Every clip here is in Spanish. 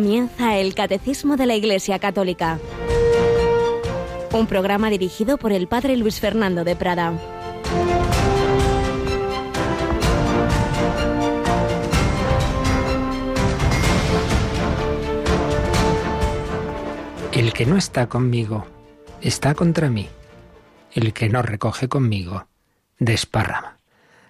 Comienza el Catecismo de la Iglesia Católica, un programa dirigido por el Padre Luis Fernando de Prada. El que no está conmigo está contra mí. El que no recoge conmigo desparrama.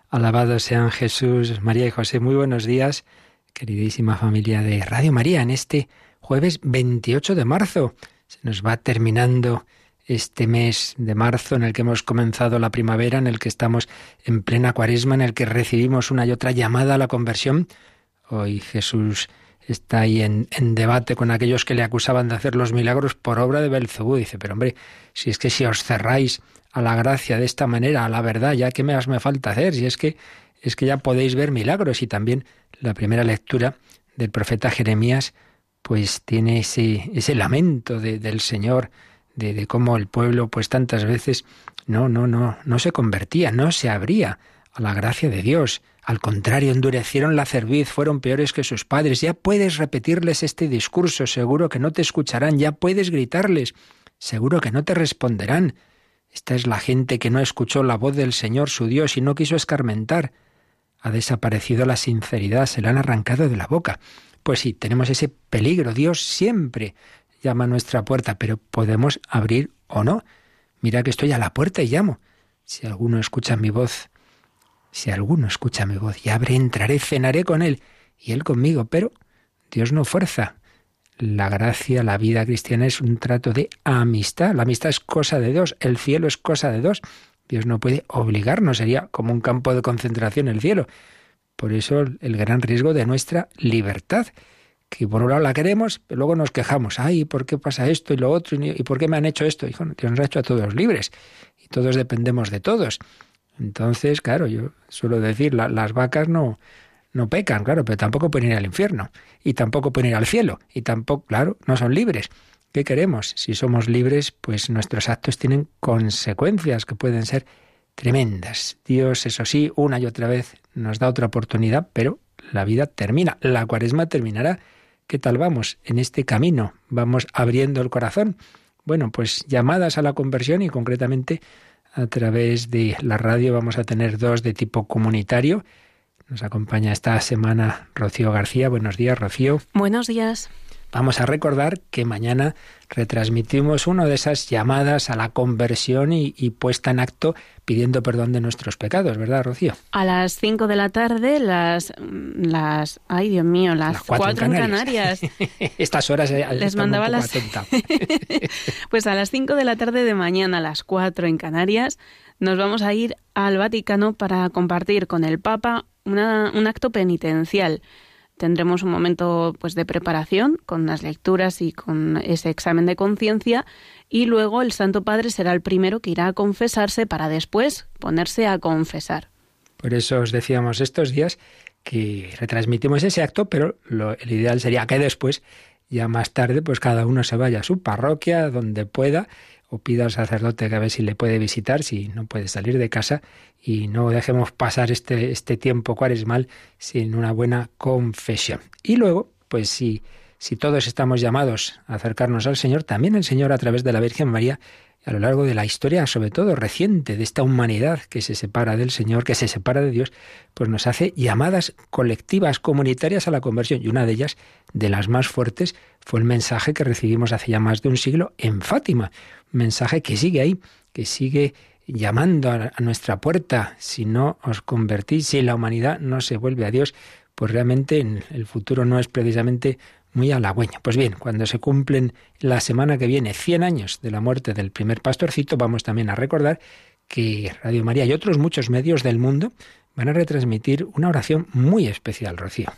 Alabado sean Jesús, María y José. Muy buenos días, queridísima familia de Radio María, en este jueves 28 de marzo. Se nos va terminando este mes de marzo en el que hemos comenzado la primavera, en el que estamos en plena cuaresma, en el que recibimos una y otra llamada a la conversión. Hoy Jesús está ahí en, debate con aquellos que le acusaban de hacer los milagros por obra de Belcebú. Dice, pero hombre, si es que si os cerráis a la gracia de esta manera, a la verdad, ya que más me falta hacer, si es que es que ya podéis ver milagros y también la primera lectura del profeta Jeremías pues tiene ese, ese lamento del Señor, de, de, cómo el pueblo pues tantas veces no, no, no, no se convertía, no se abría a la gracia de Dios. Al contrario, endurecieron la cerviz, fueron peores que sus padres. Ya puedes repetirles este discurso, seguro que no te escucharán, ya puedes gritarles, seguro que no te responderán. Esta es la gente que no escuchó la voz del Señor su Dios y no quiso escarmentar. Ha desaparecido la sinceridad, se la han arrancado de la boca. Pues sí, tenemos ese peligro. Dios siempre llama a nuestra puerta, pero podemos abrir o no. Mira que estoy a la puerta y llamo. Si alguno escucha mi voz, si alguno escucha mi voz, y abre, entraré, cenaré con él y él conmigo. Pero Dios no fuerza, la gracia, la vida cristiana es un trato de amistad. La amistad es cosa de dos, el cielo es cosa de dos. Dios no puede obligarnos, sería como un campo de concentración el cielo. Por eso el gran riesgo de nuestra libertad, que por un lado la queremos, pero luego nos quejamos. Ay, ¿por qué pasa esto y lo otro? ¿Y por qué me han hecho esto? Dios nos ha hecho a todos libres y todos dependemos de todos. Entonces, claro, yo suelo decir, las vacas no, no pecan, claro, pero tampoco pueden ir al infierno y tampoco pueden ir al cielo y tampoco, claro, no son libres. ¿Qué queremos? Si somos libres, pues nuestros actos tienen consecuencias que pueden ser tremendas. Dios, eso sí, una y otra vez nos da otra oportunidad, pero la vida termina, la cuaresma terminará. ¿Qué tal vamos en este camino? ¿Vamos abriendo el corazón? Bueno, pues llamadas a la conversión y concretamente a través de la radio vamos a tener dos de tipo comunitario nos acompaña esta semana Rocío García. Buenos días, Rocío. Buenos días. Vamos a recordar que mañana retransmitimos una de esas llamadas a la conversión y, puesta en acto pidiendo perdón de nuestros pecados, ¿verdad, Rocío? A las 5 de la tarde, las, las, ay Dios mío, las, cuatro, en Canarias. Estas horas eh, les mandaba las. pues a las 5 de la tarde de mañana, a las 4 en Canarias, nos vamos a ir al Vaticano para compartir con el Papa un acto penitencial. Tendremos un momento pues de preparación con las lecturas y con ese examen de conciencia y luego el Santo Padre será el primero que irá a confesarse para después ponerse a confesar. Por eso os decíamos estos días que retransmitimos ese acto, pero lo, el ideal sería que después, ya más tarde, pues cada uno se vaya a su parroquia, donde pueda, o pida al sacerdote que a ver si le puede visitar, si no puede salir de casa, y no dejemos pasar este, este tiempo cuaresmal sin una buena confesión. Y luego, pues si, si todos estamos llamados a acercarnos al Señor, también el Señor a través de la Virgen María, a lo largo de la historia, sobre todo reciente, de esta humanidad que se separa del Señor, que se separa de Dios, pues nos hace llamadas colectivas, comunitarias a la conversión. Y una de ellas, de las más fuertes, fue el mensaje que recibimos hace ya más de un siglo en Fátima. Un mensaje que sigue ahí, que sigue llamando a nuestra puerta. Si no os convertís, si la humanidad no se vuelve a Dios, pues realmente el futuro no es precisamente muy halagüeño. Pues bien, cuando se cumplen la semana que viene 100 años de la muerte del primer pastorcito, vamos también a recordar que Radio María y otros muchos medios del mundo van a retransmitir una oración muy especial, Rocío.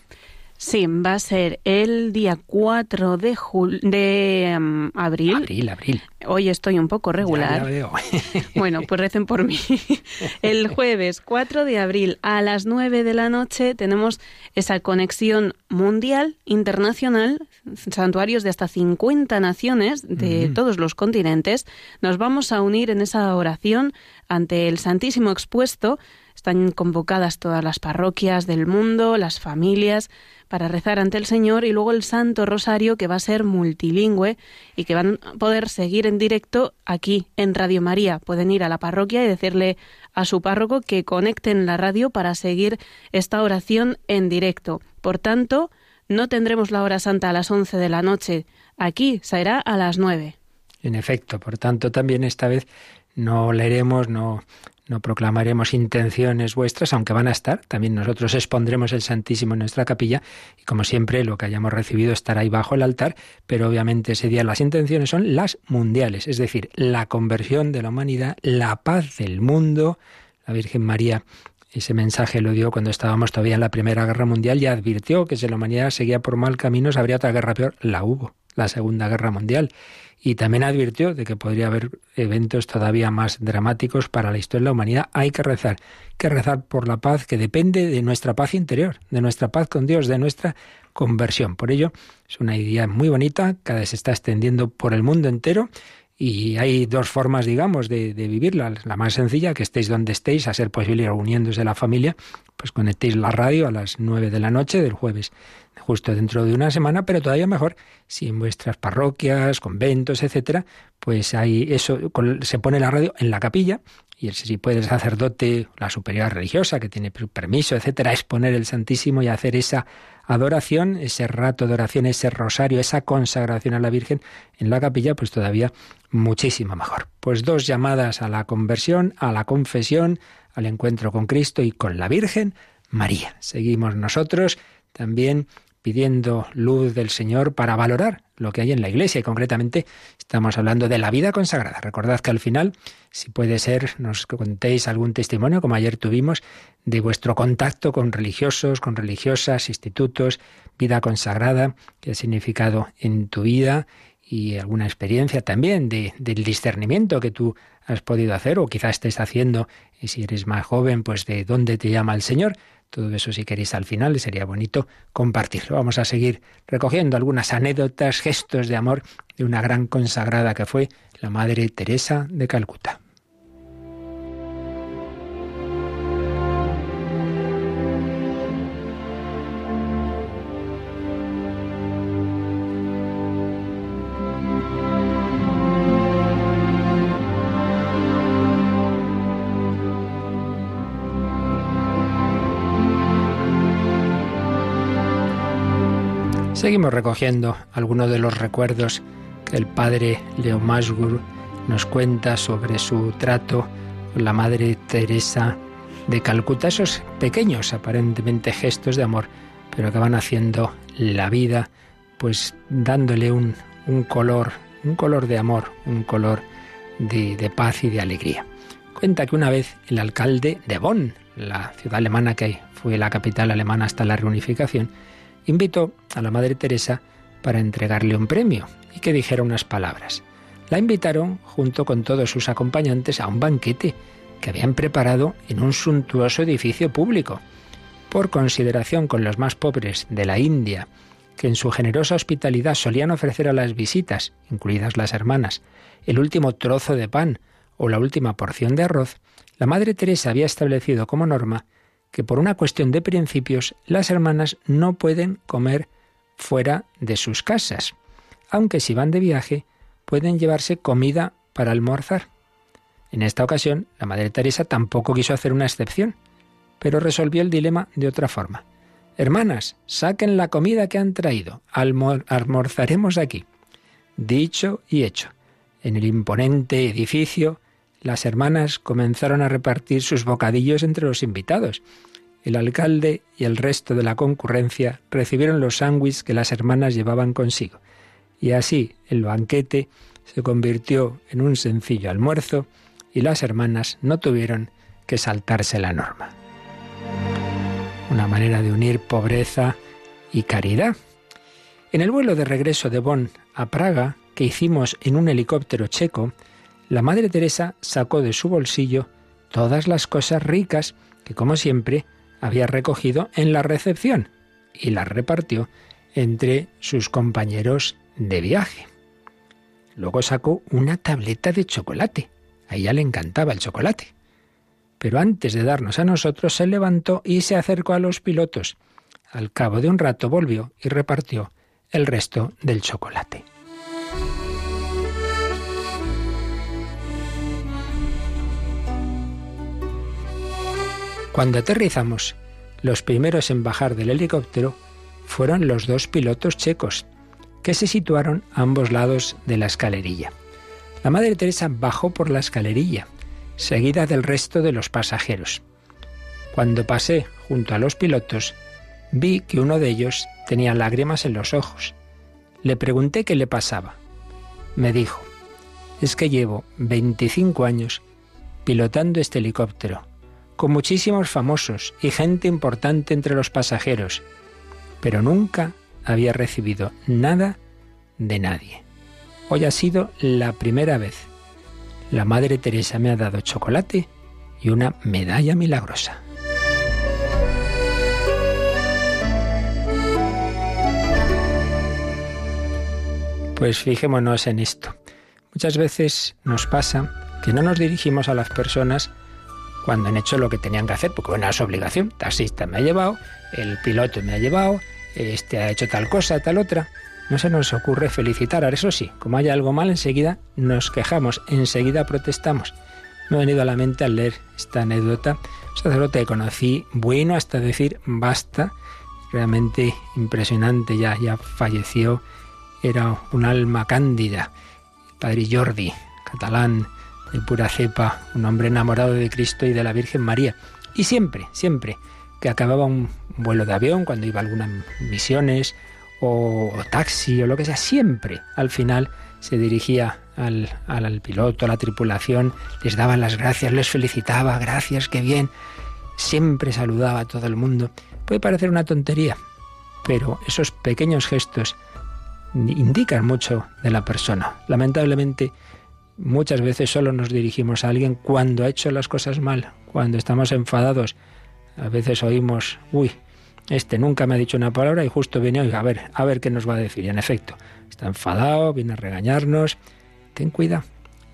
Sí, va a ser el día 4 de, de em, abril. Abril, abril. Hoy estoy un poco regular. bueno, pues recen por mí. El jueves 4 de abril a las 9 de la noche tenemos esa conexión mundial, internacional, santuarios de hasta 50 naciones de todos los continentes. Nos vamos a unir en esa oración ante el Santísimo expuesto Están convocadas todas las parroquias del mundo, las familias, para rezar ante el Señor y luego el Santo Rosario que va a ser multilingüe y que van a poder seguir en directo aquí en Radio María. Pueden ir a la parroquia y decirle a su párroco que conecten la radio para seguir esta oración en directo. Por tanto, no tendremos la hora santa a las 11 de la noche. Aquí será a las 9. En efecto, por tanto, también esta vez no leeremos, no, no proclamaremos intenciones vuestras, aunque van a estar. También nosotros expondremos el Santísimo en nuestra capilla y, como siempre, lo que hayamos recibido estará ahí bajo el altar, pero obviamente ese día las intenciones son las mundiales, es decir, la conversión de la humanidad, la paz del mundo. La Virgen María ese mensaje lo dio cuando estábamos todavía en la Primera Guerra Mundial y advirtió que si la humanidad seguía por mal camino, habría otra guerra peor. La hubo, la Segunda Guerra Mundial. Y también advirtió de que podría haber eventos todavía más dramáticos para la historia de la humanidad. Hay que rezar, hay que rezar por la paz que depende de nuestra paz interior, de nuestra paz con Dios, de nuestra conversión. Por ello, es una idea muy bonita, cada vez se está extendiendo por el mundo entero y hay dos formas, digamos, de, vivirla. La más sencilla, que estéis donde estéis, a ser posible reuniéndose la familia, pues conectéis la radio a las nueve de la noche del jueves justo dentro de una semana, pero todavía mejor si en vuestras parroquias, conventos, etcétera, pues hay eso, se pone la radio en la capilla y si puede el sacerdote, la superior religiosa que tiene permiso, etcétera, exponer el Santísimo y hacer esa adoración, ese rato de oración, ese rosario, esa consagración a la Virgen en la capilla, pues todavía muchísimo mejor. Pues dos llamadas a la conversión, a la confesión, al encuentro con Cristo y con la Virgen María. Seguimos nosotros también pidiendo luz del Señor para valorar lo que hay en la Iglesia y concretamente estamos hablando de la vida consagrada. Recordad que al final, si puede ser, nos contéis algún testimonio, como ayer tuvimos, de vuestro contacto con religiosos, con religiosas, institutos, vida consagrada, qué ha significado en tu vida y alguna experiencia también de, del discernimiento que tú has podido hacer o quizás estés haciendo, y si eres más joven, pues de dónde te llama el Señor. Todo eso si queréis al final sería bonito compartirlo. Vamos a seguir recogiendo algunas anécdotas, gestos de amor de una gran consagrada que fue la Madre Teresa de Calcuta. Recogiendo algunos de los recuerdos que el padre Leo Masgur nos cuenta sobre su trato con la Madre Teresa de Calcuta, esos pequeños aparentemente gestos de amor, pero que van haciendo la vida, pues dándole un, color, un color de amor, un color de, de, paz y de alegría. Cuenta que una vez el alcalde de Bonn, la ciudad alemana que fue la capital alemana hasta la reunificación, invitó a la Madre Teresa para entregarle un premio y que dijera unas palabras. La invitaron, junto con todos sus acompañantes, a un banquete que habían preparado en un suntuoso edificio público. Por consideración con los más pobres de la India, que en su generosa hospitalidad solían ofrecer a las visitas, incluidas las hermanas, el último trozo de pan o la última porción de arroz, la Madre Teresa había establecido como norma que por una cuestión de principios las hermanas no pueden comer fuera de sus casas, aunque si van de viaje pueden llevarse comida para almorzar. En esta ocasión, la Madre Teresa tampoco quiso hacer una excepción, pero resolvió el dilema de otra forma. Hermanas, saquen la comida que han traído, almorzaremos aquí. Dicho y hecho. En el imponente edificio las hermanas comenzaron a repartir sus bocadillos entre los invitados. El alcalde y el resto de la concurrencia recibieron los sándwiches que las hermanas llevaban consigo. Y así el banquete se convirtió en un sencillo almuerzo y las hermanas no tuvieron que saltarse la norma. Una manera de unir pobreza y caridad. En el vuelo de regreso de Bonn a Praga, que hicimos en un helicóptero checo, la Madre Teresa sacó de su bolsillo todas las cosas ricas que, como siempre, había recogido en la recepción y las repartió entre sus compañeros de viaje. Luego sacó una tableta de chocolate. A ella le encantaba el chocolate. pero antes de darnos a nosotros se levantó y se acercó a los pilotos. Al cabo de un rato volvió y repartió el resto del chocolate. Cuando aterrizamos, los primeros en bajar del helicóptero fueron los dos pilotos checos, que se situaron a ambos lados de la escalerilla. La Madre Teresa bajó por la escalerilla, seguida del resto de los pasajeros. Cuando pasé junto a los pilotos, vi que uno de ellos tenía lágrimas en los ojos. Le pregunté qué le pasaba. Me dijo, es que llevo 25 años pilotando este helicóptero con muchísimos famosos y gente importante entre los pasajeros, pero nunca había recibido nada de nadie. Hoy ha sido la primera vez. La Madre Teresa me ha dado chocolate y una medalla milagrosa. Pues fijémonos en esto. Muchas veces nos pasa que no nos dirigimos a las personas cuando han hecho lo que tenían que hacer, porque bueno, es obligación. Taxista me ha llevado, el piloto me ha llevado, este ha hecho tal cosa, tal otra. No se nos ocurre felicitar. Ahora, eso sí, como haya algo mal, enseguida nos quejamos, enseguida protestamos. Me ha venido a la mente al leer esta anécdota. Un sacerdote que conocí, bueno hasta decir basta, realmente impresionante, ya, ya falleció. Era un alma cándida. padre Jordi, catalán, de pura cepa, un hombre enamorado de Cristo y de la Virgen María. Y siempre, siempre que acababa un vuelo de avión, cuando iba a algunas misiones o, taxi o lo que sea, siempre al final se dirigía al, al, piloto, a la tripulación, les daba las gracias, les felicitaba, gracias, qué bien. Siempre saludaba a todo el mundo. Puede parecer una tontería, pero esos pequeños gestos indican mucho de la persona. Lamentablemente, Muchas veces solo nos dirigimos a alguien cuando ha hecho las cosas mal, cuando estamos enfadados. A veces oímos, uy, este nunca me ha dicho una palabra y justo viene hoy, a ver, a ver qué nos va a decir. Y en efecto, está enfadado, viene a regañarnos. Ten cuidado.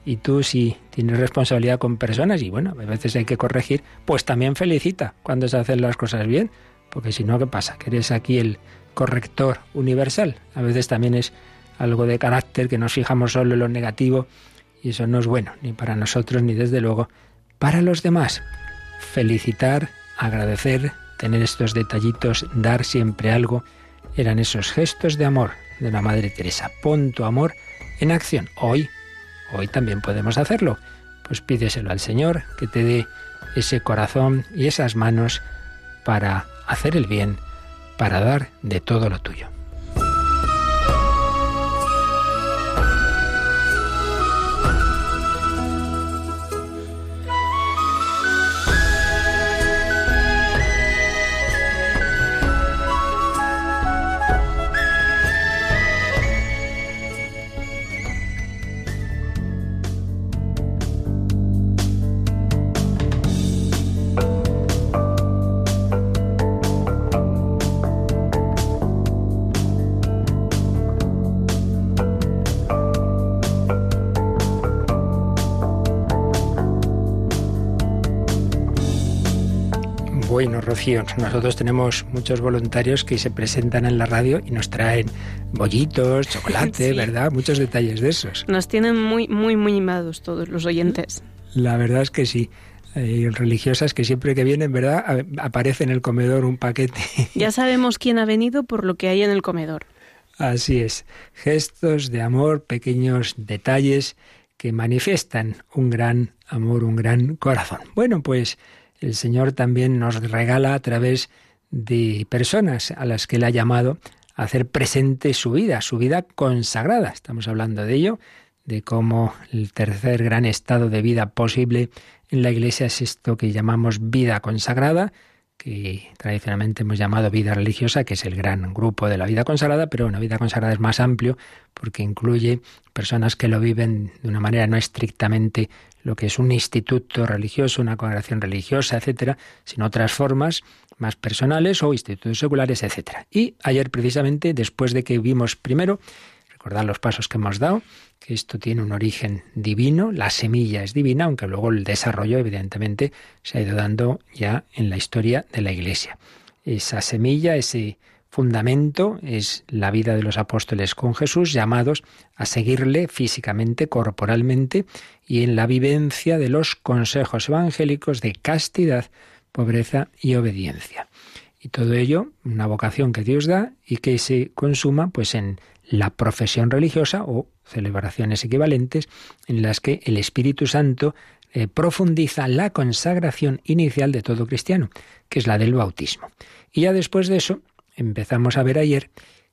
Y tú si tienes responsabilidad con personas y bueno, a veces hay que corregir, pues también felicita cuando se hacen las cosas bien, porque si no, ¿qué pasa? Que eres aquí el corrector universal. A veces también es algo de carácter que nos fijamos solo en lo negativo y eso no es bueno, ni para nosotros, ni desde luego para los demás. Felicitar, agradecer, tener estos detallitos, dar siempre algo, eran esos gestos de amor de la Madre Teresa. Pon tu amor en acción. Hoy, hoy también podemos hacerlo. Pues pídeselo al Señor, que te dé ese corazón y esas manos para hacer el bien, para dar de todo lo tuyo. Rocío, nosotros tenemos muchos voluntarios que se presentan en la radio y nos traen bollitos, chocolate, ¿verdad? Muchos detalles de esos. Nos tienen muy, muy, muy mimados todos los oyentes. La verdad es que sí. Hay religiosas que siempre que vienen, ¿verdad? Aparece en el comedor un paquete. Ya sabemos quién ha venido por lo que hay en el comedor. Así es. Gestos de amor, pequeños detalles que manifiestan un gran amor, un gran corazón. Bueno, pues el Señor también nos regala a través de personas a las que Él ha llamado a hacer presente su vida, su vida consagrada. Estamos hablando de ello, de cómo el tercer gran estado de vida posible en la Iglesia es esto que llamamos vida consagrada, que tradicionalmente hemos llamado vida religiosa, que es el gran grupo de la vida consagrada, pero una vida consagrada es más amplio porque incluye personas que lo viven de una manera no estrictamente lo que es un instituto religioso, una congregación religiosa, etcétera, sino otras formas más personales o institutos seculares, etcétera. Y ayer precisamente, después de que vimos primero recordar los pasos que hemos dado, que esto tiene un origen divino, la semilla es divina, aunque luego el desarrollo evidentemente se ha ido dando ya en la historia de la Iglesia. Esa semilla, ese fundamento es la vida de los apóstoles con Jesús, llamados a seguirle físicamente, corporalmente y en la vivencia de los consejos evangélicos de castidad, pobreza y obediencia. Y todo ello, una vocación que Dios da y que se consuma pues en la profesión religiosa o celebraciones equivalentes en las que el Espíritu Santo eh, profundiza la consagración inicial de todo cristiano, que es la del bautismo. Y ya después de eso, empezamos a ver ayer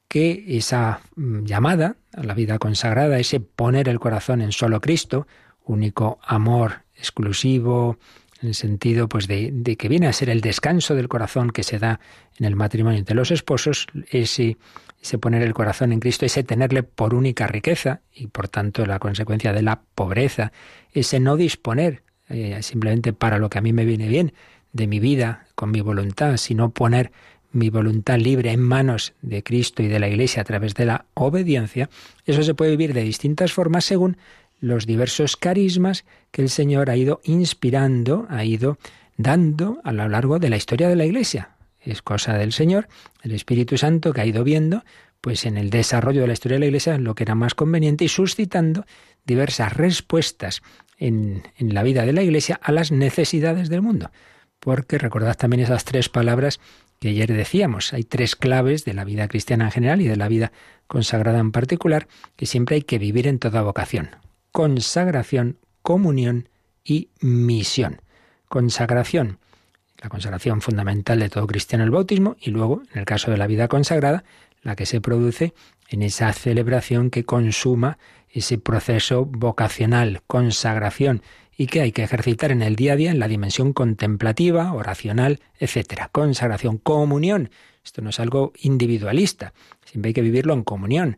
que esa mm, llamada a la vida consagrada, ese poner el corazón en solo Cristo, único amor exclusivo, en el sentido pues de, de, que viene a ser el descanso del corazón que se da en el matrimonio entre los esposos, ese, ese poner el corazón en Cristo, ese tenerle por única riqueza y por tanto la consecuencia de la pobreza, ese no disponer eh, simplemente para lo que a mí me viene bien de mi vida con mi voluntad, sino poner mi voluntad libre en manos de Cristo y de la Iglesia a través de la obediencia, eso se puede vivir de distintas formas según los diversos carismas que el Señor ha ido inspirando, ha ido dando a lo largo de la historia de la Iglesia. Es cosa del Señor, el Espíritu Santo, que ha ido viendo, pues en el desarrollo de la historia de la Iglesia, lo que era más conveniente y suscitando diversas respuestas en, en la vida de la Iglesia a las necesidades del mundo. Porque recordad también esas tres palabras que ayer decíamos. Hay tres claves de la vida cristiana en general y de la vida consagrada en particular que siempre hay que vivir en toda vocación. Consagración, comunión y misión. Consagración, la consagración fundamental de todo cristiano el bautismo y luego, en el caso de la vida consagrada, la que se produce en esa celebración que consuma ese proceso vocacional, consagración, y que hay que ejercitar en el día a día en la dimensión contemplativa, oracional, etcétera. Consagración, comunión. Esto no es algo individualista, siempre hay que vivirlo en comunión.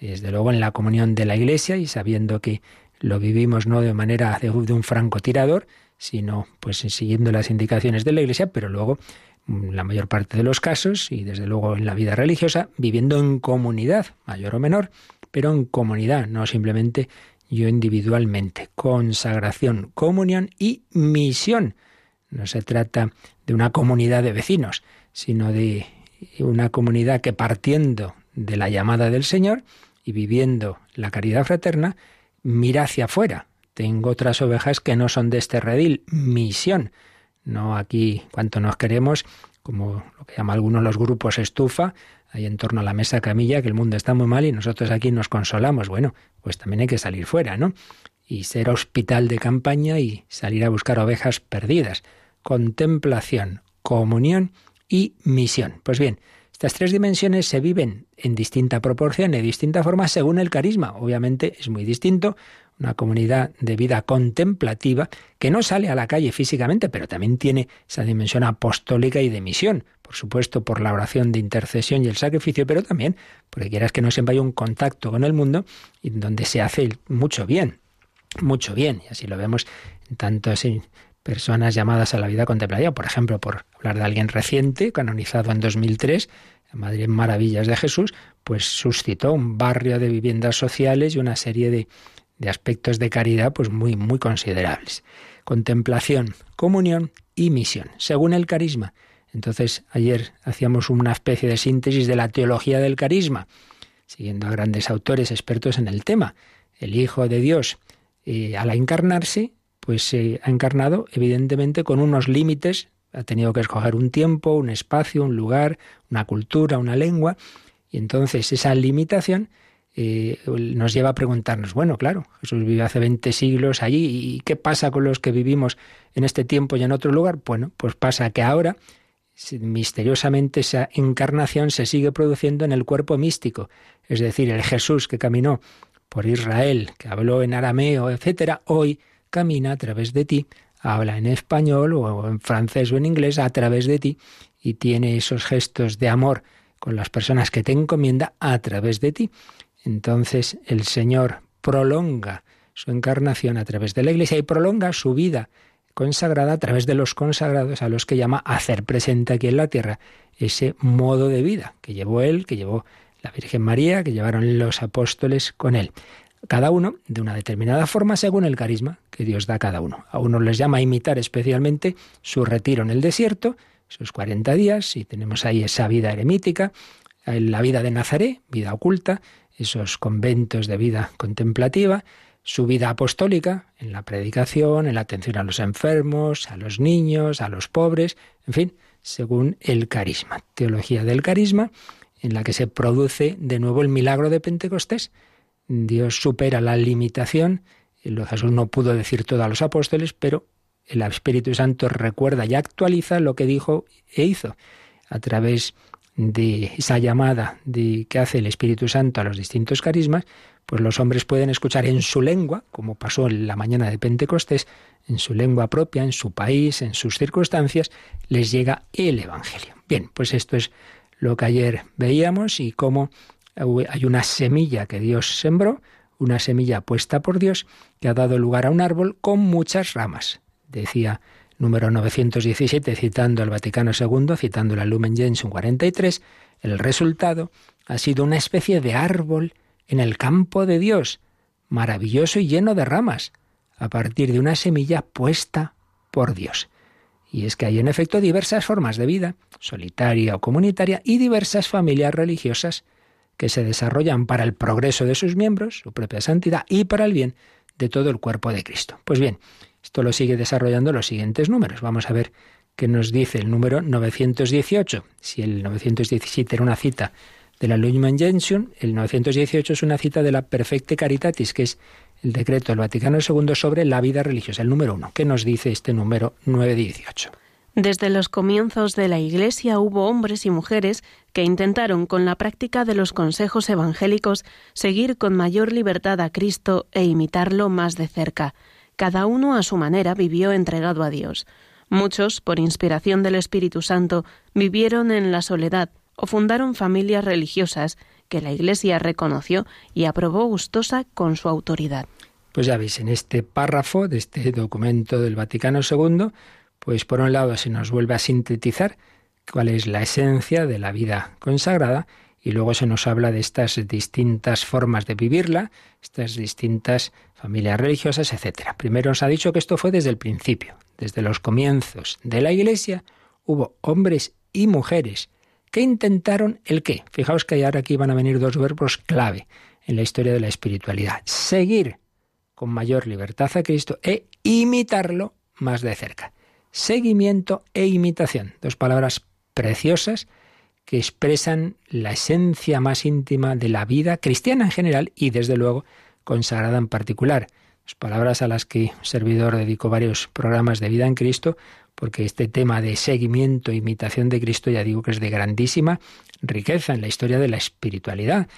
Desde luego en la comunión de la Iglesia y sabiendo que lo vivimos no de manera de, un francotirador, sino pues siguiendo las indicaciones de la Iglesia, pero luego mm, la mayor parte de los casos y desde luego en la vida religiosa viviendo en comunidad, mayor o menor, pero en comunidad, no simplemente yo individualmente. Consagración, comunión y misión. No se trata de una comunidad de vecinos, sino de una comunidad que partiendo de la llamada del Señor y viviendo la caridad fraterna, mira hacia afuera. Tengo otras ovejas que no son de este redil. Misión. No aquí cuanto nos queremos, como lo que llaman algunos los grupos estufa, ahí en torno a la mesa camilla, que el mundo está muy mal y nosotros aquí nos consolamos. Bueno, pues también hay que salir fuera, ¿no? Y ser hospital de campaña y salir a buscar ovejas perdidas. Contemplación, comunión y misión. Pues bien, estas tres dimensiones se viven en distinta proporción y distinta forma según el carisma. Obviamente es muy distinto una comunidad de vida contemplativa que no sale a la calle físicamente, pero también tiene esa dimensión apostólica y de misión, por supuesto por la oración de intercesión y el sacrificio, pero también porque quieras que no siempre haya un contacto con el mundo y donde se hace mucho bien, mucho bien, y así lo vemos en tantas personas llamadas a la vida contemplativa, por ejemplo, por hablar de alguien reciente, canonizado en 2003, Madrid Maravillas de Jesús, pues suscitó un barrio de viviendas sociales y una serie de de aspectos de caridad pues muy muy considerables. Contemplación, comunión y misión, según el carisma. Entonces, ayer hacíamos una especie de síntesis de la teología del carisma, siguiendo a grandes autores expertos en el tema. El Hijo de Dios, eh, al encarnarse, pues se ha encarnado evidentemente con unos límites, ha tenido que escoger un tiempo, un espacio, un lugar, una cultura, una lengua, y entonces esa limitación eh, nos lleva a preguntarnos, bueno, claro, Jesús vive hace 20 siglos allí, ¿y qué pasa con los que vivimos en este tiempo y en otro lugar? Bueno, pues pasa que ahora misteriosamente esa encarnación se sigue produciendo en el cuerpo místico, es decir, el Jesús que caminó por Israel, que habló en arameo, etcétera, hoy camina a través de ti, habla en español o en francés o en inglés a través de ti y tiene esos gestos de amor con las personas que te encomienda a través de ti. Entonces el Señor prolonga su encarnación a través de la Iglesia y prolonga su vida consagrada a través de los consagrados a los que llama hacer presente aquí en la tierra ese modo de vida que llevó Él, que llevó la Virgen María que llevaron los apóstoles con él. Cada uno de una determinada forma según el carisma que Dios da a cada uno. A uno les llama a imitar especialmente su retiro en el desierto, esos 40 días, y tenemos ahí esa vida eremítica, la vida de Nazaret, vida oculta, esos conventos de vida contemplativa, su vida apostólica en la predicación, en la atención a los enfermos, a los niños, a los pobres, en fin, según el carisma. Teología del carisma, en la que se produce de nuevo el milagro de Pentecostés. Dios supera la limitación. Jesús no pudo decir todo a los apóstoles, pero el Espíritu Santo recuerda y actualiza lo que dijo e hizo a través de esa llamada de que hace el Espíritu Santo a los distintos carismas, pues los hombres pueden escuchar en su lengua, como pasó en la mañana de Pentecostés, en su lengua propia, en su país, en sus circunstancias, les llega el Evangelio. Bien, pues esto es lo que ayer veíamos y cómo hay una semilla que Dios sembró, una semilla puesta por Dios, que ha dado lugar a un árbol con muchas ramas. Decía número 917, citando al Vaticano II, citando la Lumen Gentium 43, el resultado ha sido una especie de árbol en el campo de Dios, maravilloso y lleno de ramas, a partir de una semilla puesta por Dios. Y es que hay en efecto diversas formas de vida, solitaria o comunitaria, y diversas familias religiosas que se desarrollan para el progreso de sus miembros, su propia santidad, y para el bien de todo el cuerpo de Cristo. Pues bien, esto lo sigue desarrollando los siguientes números. Vamos a ver qué nos dice el número 918. Si el 917 era una cita de la Lumen Gentium, el 918 es una cita de la Perfecte Caritatis, que es el decreto del Vaticano II sobre la vida religiosa, el número uno. ¿Qué nos dice este número 918? Desde los comienzos de la Iglesia hubo hombres y mujeres que intentaron con la práctica de los consejos evangélicos seguir con mayor libertad a Cristo e imitarlo más de cerca. Cada uno a su manera vivió entregado a Dios. Muchos, por inspiración del Espíritu Santo, vivieron en la soledad o fundaron familias religiosas que la Iglesia reconoció y aprobó gustosa con su autoridad. Pues ya veis, en este párrafo de este documento del Vaticano II, pues por un lado se nos vuelve a sintetizar cuál es la esencia de la vida consagrada y luego se nos habla de estas distintas formas de vivirla, estas distintas familias religiosas, etc. Primero nos ha dicho que esto fue desde el principio, desde los comienzos de la Iglesia, hubo hombres y mujeres que intentaron el qué. Fijaos que ahora aquí van a venir dos verbos clave en la historia de la espiritualidad. Seguir con mayor libertad a Cristo e imitarlo más de cerca seguimiento e imitación. Dos palabras preciosas que expresan la esencia más íntima de la vida cristiana en general y desde luego consagrada en particular. Palabras a las que un servidor dedicó varios programas de vida en Cristo, porque este tema de seguimiento e imitación de Cristo ya digo que es de grandísima riqueza en la historia de la espiritualidad.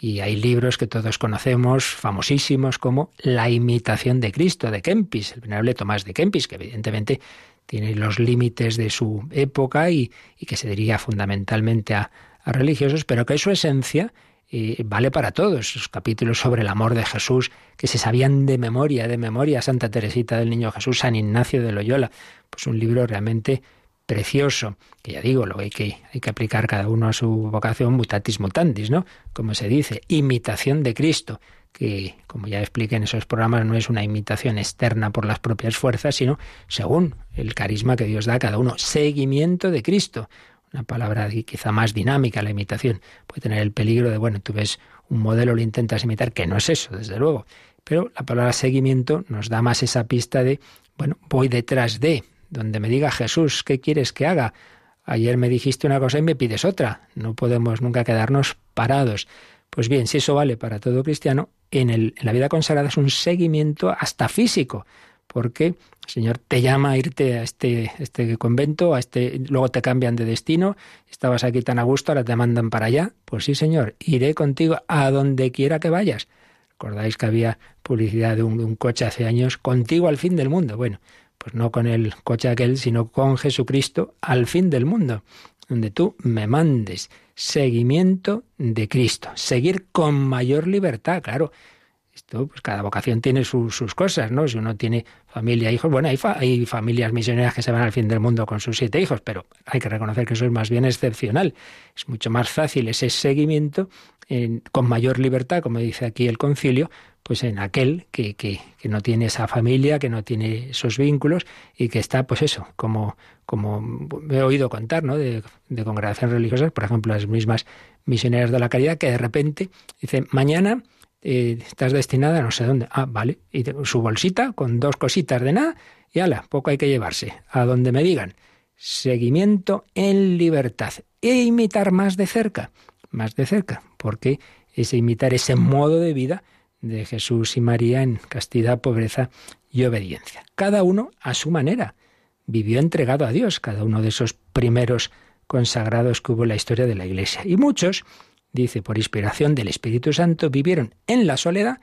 Y hay libros que todos conocemos, famosísimos, como La imitación de Cristo, de Kempis, el venerable Tomás de Kempis, que evidentemente tiene los límites de su época y, que se diría fundamentalmente a, religiosos, pero que su esencia eh, vale para todos. Los capítulos sobre el amor de Jesús, que se sabían de memoria, de memoria, Santa Teresita del Niño Jesús, San Ignacio de Loyola. Pues un libro realmente precioso, que ya digo, lo hay que, hay que aplicar cada uno a su vocación, mutatis mutandis, ¿no? Como se dice, imitación de Cristo que, como ya expliqué en esos programas, no es una imitación externa por las propias fuerzas, sino según el carisma que Dios da a cada uno. Seguimiento de Cristo. Una palabra quizá más dinámica, la imitación. Puede tener el peligro de, bueno, tú ves un modelo, lo intentas imitar, que no es eso, desde luego. Pero la palabra seguimiento nos da más esa pista de, bueno, voy detrás de, donde me diga Jesús, ¿qué quieres que haga? Ayer me dijiste una cosa y me pides otra. No podemos nunca quedarnos parados. Pues bien, si eso vale para todo cristiano, en, el, en la vida consagrada es un seguimiento hasta físico, porque el Señor te llama a irte a este, este convento, a este, luego te cambian de destino, estabas aquí tan a gusto, ahora te mandan para allá. Pues sí, Señor, iré contigo a donde quiera que vayas. ¿Recordáis que había publicidad un, de un coche hace años? Contigo al fin del mundo. Bueno, pues no con el coche aquel, sino con Jesucristo al fin del mundo, donde tú me mandes seguimiento de Cristo, seguir con mayor libertad, claro. Esto, pues cada vocación tiene sus cosas, ¿no? Si uno tiene familia, hijos, bueno, hay, hay familias misioneras que se van al fin del mundo con sus siete hijos, pero hay que reconocer que eso es más bien excepcional. Es mucho más fácil ese seguimiento con mayor libertad, como dice aquí el concilio, pues en aquel que, que, que, no tiene esa familia, que no tiene esos vínculos y que está, pues eso, como, como he oído contar, ¿no? De, de congregaciones religiosas, por ejemplo, las mismas misioneras de la caridad, que de repente dicen, mañana eh, estás destinada a no sé dónde. Ah, vale. Y su bolsita con dos cositas de nada y ala, poco hay que llevarse. A donde me digan. Seguimiento en libertad. E imitar más de cerca. Más de cerca. Porque es imitar ese modo de vida de Jesús y María en castidad, pobreza y obediencia. Cada uno a su manera. Vivió entregado a Dios, cada uno de esos primeros consagrados que hubo en la historia de la Iglesia. Y muchos dice, por inspiración del Espíritu Santo, vivieron en la soledad.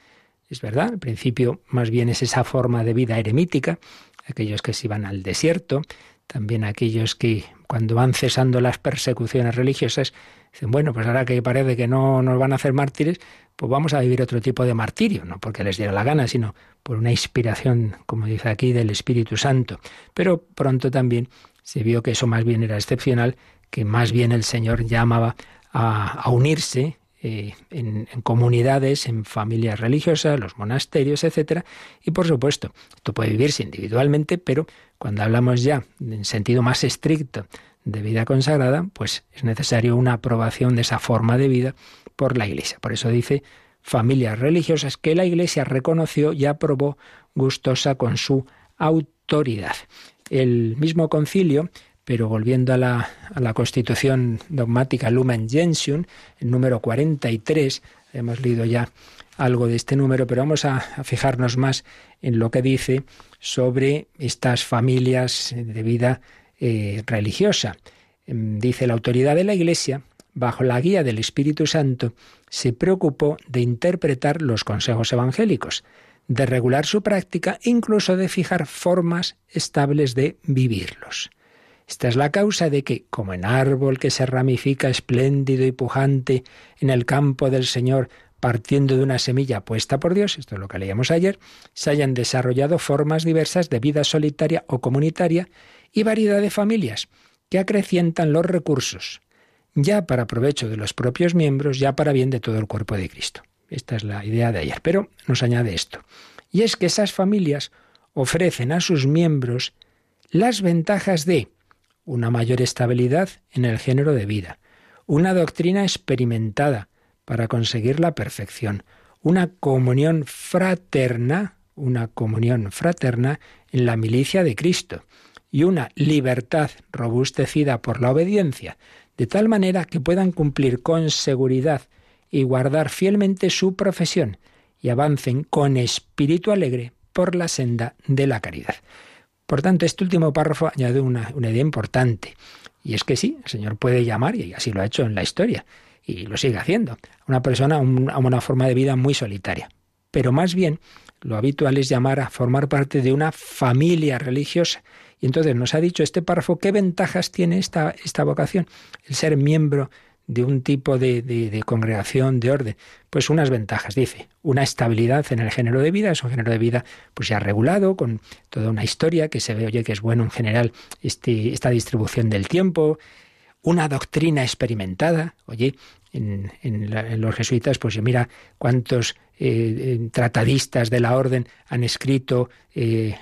Es verdad, al principio más bien es esa forma de vida eremítica, aquellos que se iban al desierto, también aquellos que cuando van cesando las persecuciones religiosas, dicen, bueno, pues ahora que parece que no nos van a hacer mártires, pues vamos a vivir otro tipo de martirio, no porque les diera la gana, sino por una inspiración, como dice aquí, del Espíritu Santo. Pero pronto también se vio que eso más bien era excepcional, que más bien el Señor llamaba a, unirse eh, en, comunidades, en familias religiosas, los monasterios, etcétera. Y por supuesto, esto puede vivirse individualmente, pero cuando hablamos ya en sentido más estricto de vida consagrada, pues es necesario una aprobación de esa forma de vida por la Iglesia. Por eso dice familias religiosas que la Iglesia reconoció y aprobó gustosa con su autoridad. El mismo concilio pero volviendo a la, constitución dogmática Lumen Gentium, el número 43, hemos leído ya algo de este número, pero vamos a, fijarnos más en lo que dice sobre estas familias de vida eh, religiosa. Em, dice la autoridad de la Iglesia, bajo la guía del Espíritu Santo, se preocupó de interpretar los consejos evangélicos, de regular su práctica e incluso de fijar formas estables de vivirlos. Esta es la causa de que, como en árbol que se ramifica espléndido y pujante en el campo del Señor, partiendo de una semilla puesta por Dios, esto es lo que leíamos ayer, se hayan desarrollado formas diversas de vida solitaria o comunitaria y variedad de familias que acrecientan los recursos, ya para provecho de los propios miembros, ya para bien de todo el cuerpo de Cristo. Esta es la idea de ayer, pero nos añade esto. Y es que esas familias ofrecen a sus miembros las ventajas de una mayor estabilidad en el género de vida, una doctrina experimentada para conseguir la perfección, una comunión fraterna, una comunión fraterna en la milicia de Cristo y una libertad robustecida por la obediencia, de tal manera que puedan cumplir con seguridad y guardar fielmente su profesión y avancen con espíritu alegre por la senda de la caridad. Por tanto, este último párrafo añade una, idea importante. Y es que sí, el Señor puede llamar, y así lo ha hecho en la historia, y lo sigue haciendo, a una persona a una forma de vida muy solitaria. Pero más bien, lo habitual es llamar a formar parte de una familia religiosa. Y entonces nos ha dicho este párrafo qué ventajas tiene esta, esta vocación, el ser miembro de un tipo de, congregación, de orden? Pues unas ventajas, dice, una estabilidad en el género de vida, es un género de vida pues ya regulado, con toda una historia que se ve, oye, que es bueno en general este, esta distribución del tiempo, una doctrina experimentada, oye, en, los jesuitas, pues mira cuántos eh, tratadistas de la orden han escrito eh,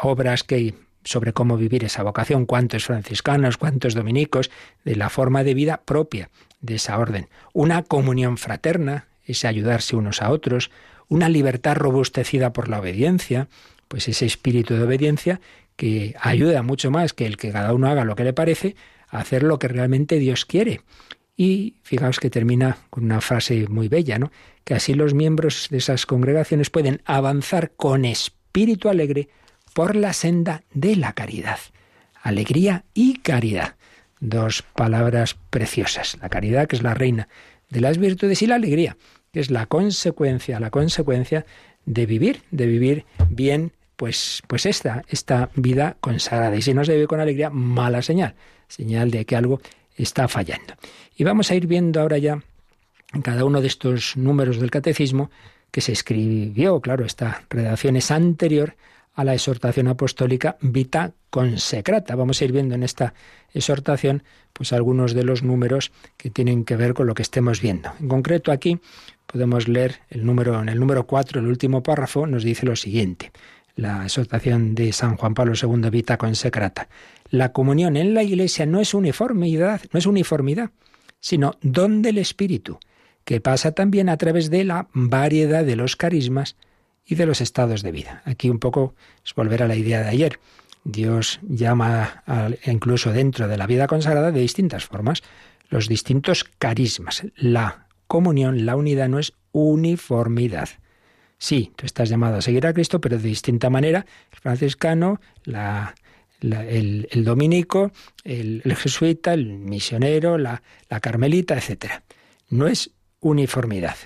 obras que sobre cómo vivir esa vocación, cuántos franciscanos, cuántos dominicos, de la forma de vida propia de esa orden. Una comunión fraterna, ese ayudarse unos a otros, una libertad robustecida por la obediencia, pues ese espíritu de obediencia que ayuda mucho más que el que cada uno haga lo que le parece, a hacer lo que realmente Dios quiere. Y fijaos que termina con una frase muy bella, ¿no? Que así los miembros de esas congregaciones pueden avanzar con espíritu alegre por la senda de la caridad. Alegría y caridad. Dos palabras preciosas. La caridad, que es la reina de las virtudes, y la alegría, que es la consecuencia, la consecuencia de vivir, de vivir bien, pues, pues esta, esta vida consagrada. Y si no se vive con alegría, mala señal, señal de que algo está fallando. Y vamos a ir viendo ahora ya en cada uno de estos números del catecismo que se escribió, claro, esta redacción es anterior a la exhortación apostólica Vita Consecrata. Vamos a ir viendo en esta exhortación pues algunos de los números que tienen que ver con lo que estemos viendo. En concreto aquí podemos leer el número en el número 4, el último párrafo nos dice lo siguiente. La exhortación de San Juan Pablo II Vita Consecrata. La comunión en la Iglesia no es uniformidad, no es uniformidad, sino don del Espíritu, que pasa también a través de la variedad de los carismas y de los estados de vida. Aquí un poco es volver a la idea de ayer. Dios llama incluso dentro de la vida consagrada de distintas formas los distintos carismas. La comunión, la unidad no es uniformidad. Sí, tú estás llamado a seguir a Cristo, pero de distinta manera. El franciscano, el, dominico, el, jesuita, el misionero, la, la carmelita, etc. No es uniformidad.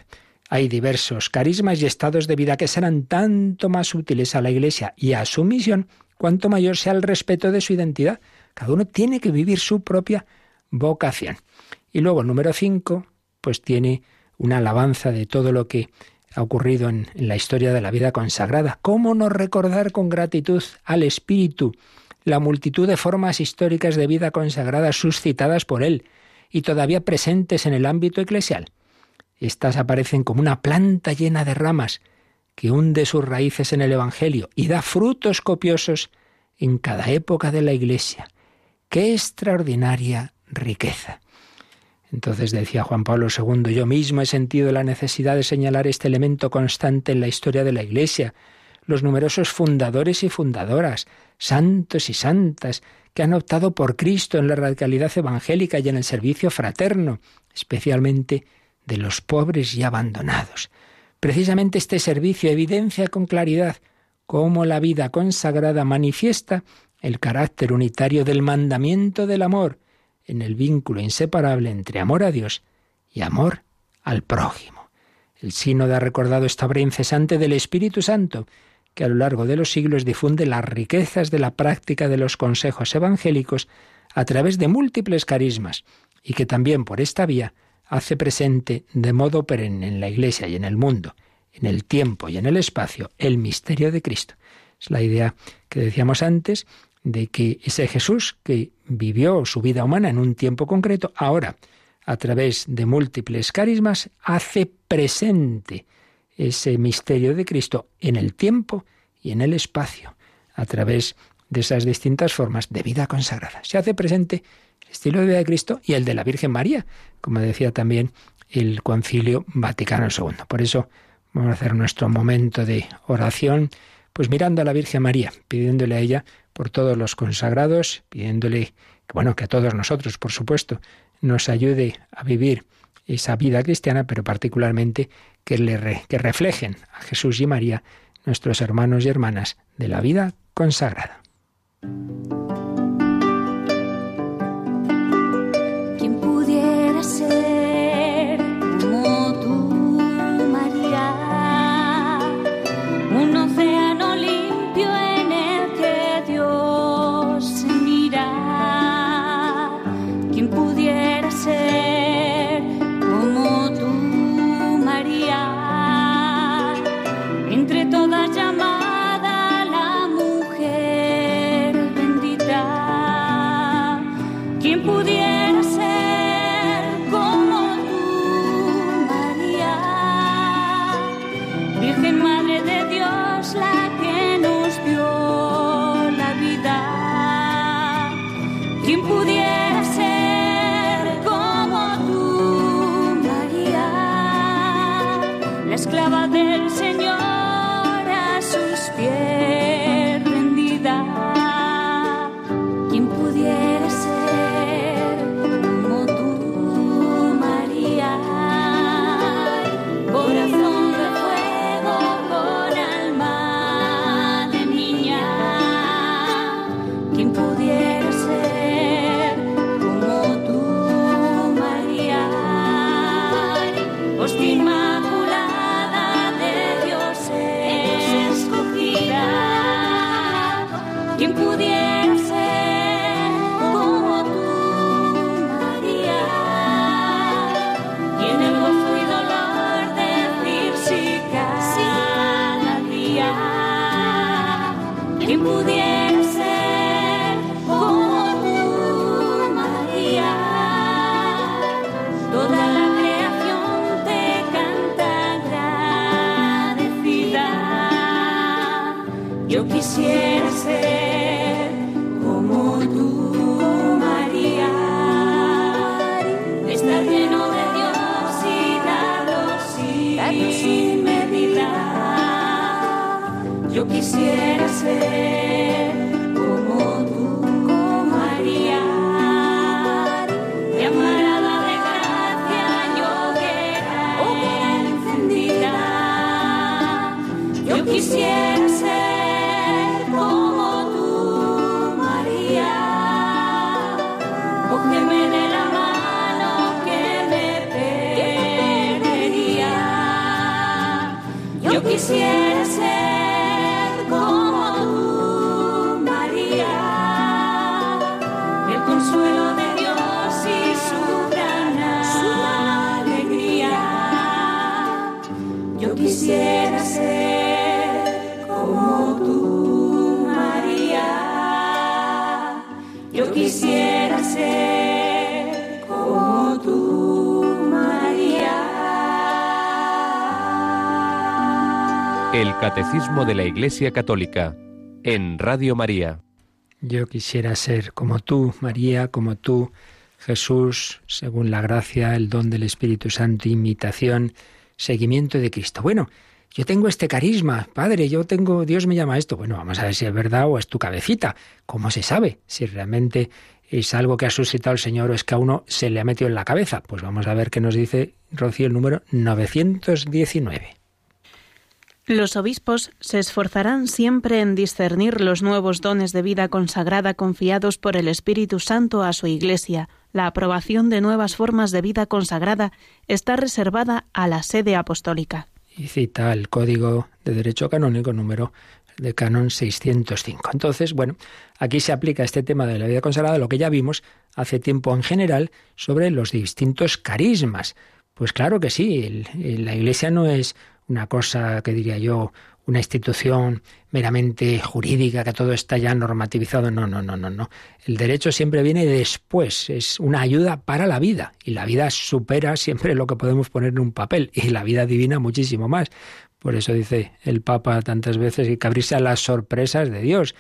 Hay diversos carismas y estados de vida que serán tanto más útiles a la Iglesia y a su misión cuanto mayor sea el respeto de su identidad. Cada uno tiene que vivir su propia vocación. Y luego, número cinco, pues tiene una alabanza de todo lo que ha ocurrido en, la historia de la vida consagrada. ¿Cómo no recordar con gratitud al Espíritu la multitud de formas históricas de vida consagrada suscitadas por Él y todavía presentes en el ámbito eclesial? Estas aparecen como una planta llena de ramas que hunde sus raíces en el Evangelio y da frutos copiosos en cada época de la Iglesia. ¡Qué extraordinaria riqueza! Entonces decía Juan Pablo II, yo mismo he sentido la necesidad de señalar este elemento constante en la historia de la Iglesia, los numerosos fundadores y fundadoras, santos y santas, que han optado por Cristo en la radicalidad evangélica y en el servicio fraterno, especialmente de los pobres y abandonados. Precisamente este servicio evidencia con claridad cómo la vida consagrada manifiesta el carácter unitario del mandamiento del amor en el vínculo inseparable entre amor a Dios y amor al prójimo. El sínodo ha recordado esta obra incesante del Espíritu Santo, que a lo largo de los siglos difunde las riquezas de la práctica de los consejos evangélicos a través de múltiples carismas, y que también por esta vía hace presente de modo perenne en la Iglesia y en el mundo, en el tiempo y en el espacio, el misterio de Cristo. Es la idea que decíamos antes de que ese Jesús que vivió su vida humana en un tiempo concreto, ahora, a través de múltiples carismas, hace presente ese misterio de Cristo en el tiempo y en el espacio, a través de esas distintas formas de vida consagrada. Se hace presente estilo de vida de Cristo y el de la Virgen María, como decía también el Concilio Vaticano II. Por eso vamos a hacer nuestro momento de oración, pues mirando a la Virgen María, pidiéndole a ella por todos los consagrados, pidiéndole, bueno, que a todos nosotros, por supuesto, nos ayude a vivir esa vida cristiana, pero particularmente que, le que reflejen a Jesús y María, nuestros hermanos y hermanas de la vida consagrada. Catecismo de la Iglesia Católica en Radio María. Yo quisiera ser como tú, María, como tú, Jesús, según la gracia, el don del Espíritu Santo, imitación, seguimiento de Cristo. Bueno, yo tengo este carisma, Padre, yo tengo, Dios me llama a esto. Bueno, vamos a ver si es verdad o es tu cabecita. ¿Cómo se sabe si realmente es algo que ha suscitado el Señor o es que a uno se le ha metido en la cabeza? Pues vamos a ver qué nos dice Rocío el número 919. Los obispos se esforzarán siempre en discernir los nuevos dones de vida consagrada confiados por el Espíritu Santo a su Iglesia. La aprobación de nuevas formas de vida consagrada está reservada a la sede apostólica. Y cita el Código de Derecho Canónico número de Canon 605. Entonces, bueno, aquí se aplica este tema de la vida consagrada, lo que ya vimos hace tiempo en general sobre los distintos carismas. Pues claro que sí, la Iglesia no es una cosa que diría yo, una institución meramente jurídica, que todo está ya normativizado. No, no, no, no, no. El derecho siempre viene después, es una ayuda para la vida. Y la vida supera siempre lo que podemos poner en un papel. Y la vida divina muchísimo más. Por eso dice el Papa tantas veces que abrirse a las sorpresas de Dios.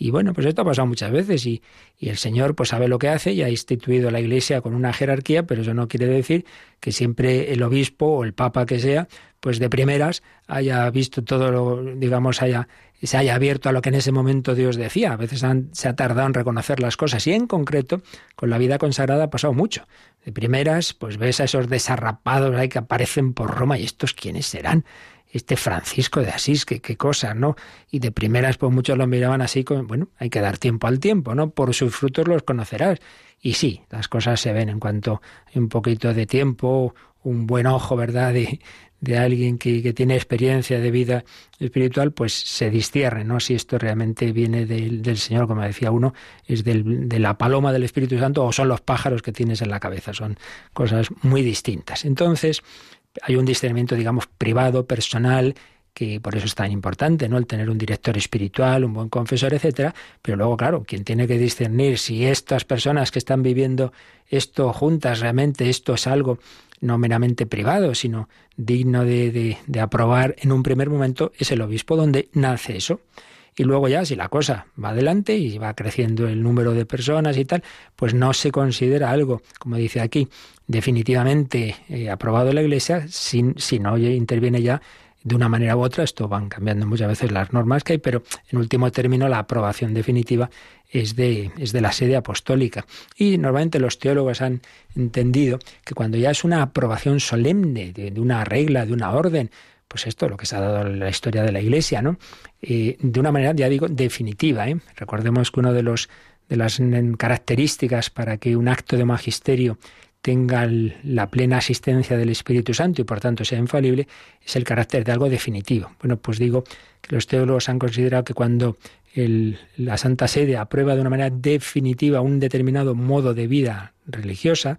Y bueno, pues esto ha pasado muchas veces y, el Señor pues sabe lo que hace y ha instituido la Iglesia con una jerarquía, pero eso no quiere decir que siempre el obispo o el papa que sea, pues de primeras haya visto todo lo, digamos, haya se haya abierto a lo que en ese momento Dios decía. A veces se ha tardado en reconocer las cosas y en concreto con la vida consagrada ha pasado mucho. De primeras, pues ves a esos desarrapados ahí que aparecen por Roma y estos quiénes serán este Francisco de Asís, qué, qué cosa, ¿no? Y de primeras, pues muchos lo miraban así, como, bueno, hay que dar tiempo al tiempo, ¿no? Por sus frutos los conocerás. Y sí, las cosas se ven en cuanto hay un poquito de tiempo, un buen ojo, ¿verdad? De, de alguien que, que, tiene experiencia de vida espiritual, pues se distierre, ¿no? Si esto realmente viene del, del Señor, como decía uno, es del, de la paloma del Espíritu Santo o son los pájaros que tienes en la cabeza, son cosas muy distintas. Entonces, hay un discernimiento, digamos, privado, personal, que por eso es tan importante, ¿no? El tener un director espiritual, un buen confesor, etcétera. Pero luego, claro, quien tiene que discernir si estas personas que están viviendo esto juntas, realmente esto es algo no meramente privado, sino digno de, de, de aprobar en un primer momento, es el obispo donde nace eso. Y luego ya, si la cosa va adelante y va creciendo el número de personas y tal, pues no se considera algo, como dice aquí, definitivamente eh, aprobado la Iglesia, si, si no interviene ya de una manera u otra, esto van cambiando muchas veces las normas que hay, pero en último término la aprobación definitiva es de, es de la sede apostólica. Y normalmente los teólogos han entendido que cuando ya es una aprobación solemne de una regla, de una orden, pues esto, lo que se ha dado en la historia de la Iglesia, ¿no? De una manera, ya digo, definitiva. ¿eh? Recordemos que una de, los, de las características para que un acto de magisterio tenga la plena asistencia del Espíritu Santo y por tanto sea infalible, es el carácter de algo definitivo. Bueno, pues digo que los teólogos han considerado que cuando la Santa Sede aprueba de una manera definitiva un determinado modo de vida religiosa,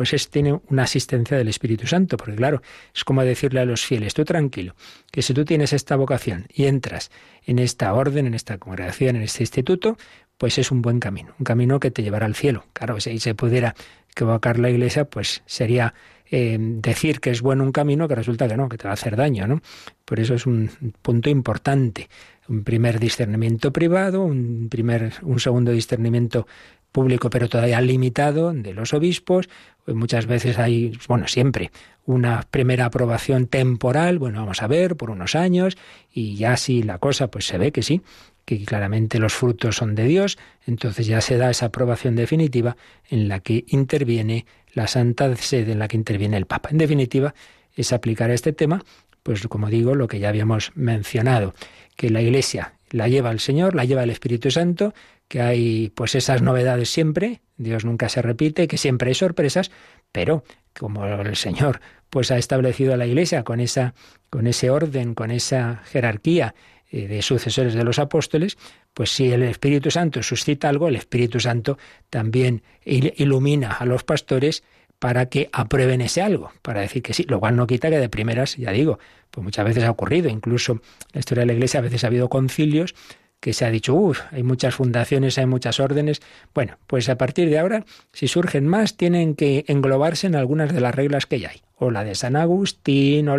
pues es, tiene una asistencia del Espíritu Santo, porque claro, es como decirle a los fieles, tú tranquilo, que si tú tienes esta vocación y entras en esta orden, en esta congregación, en este instituto, pues es un buen camino, un camino que te llevará al cielo. Claro, si se pudiera equivocar la Iglesia, pues sería eh, decir que es bueno un camino que resulta que no, que te va a hacer daño, ¿no? Por eso es un punto importante. Un primer discernimiento privado, un primer, un segundo discernimiento público, pero todavía limitado, de los obispos. Muchas veces hay, bueno, siempre una primera aprobación temporal, bueno, vamos a ver, por unos años, y ya si la cosa, pues se ve que sí, que claramente los frutos son de Dios, entonces ya se da esa aprobación definitiva en la que interviene la Santa Sede, en la que interviene el Papa. En definitiva, es aplicar a este tema, pues como digo, lo que ya habíamos mencionado, que la Iglesia la lleva el Señor, la lleva el Espíritu Santo, que hay pues esas novedades siempre, Dios nunca se repite, que siempre hay sorpresas, pero como el Señor pues ha establecido a la Iglesia con esa con ese orden, con esa jerarquía eh, de sucesores de los apóstoles, pues si el Espíritu Santo suscita algo, el Espíritu Santo también ilumina a los pastores para que aprueben ese algo, para decir que sí, lo cual no quita que de primeras, ya digo, pues muchas veces ha ocurrido, incluso en la historia de la Iglesia a veces ha habido concilios que se ha dicho, uff, hay muchas fundaciones, hay muchas órdenes. Bueno, pues a partir de ahora, si surgen más, tienen que englobarse en algunas de las reglas que ya hay. O la de San Agustín, o...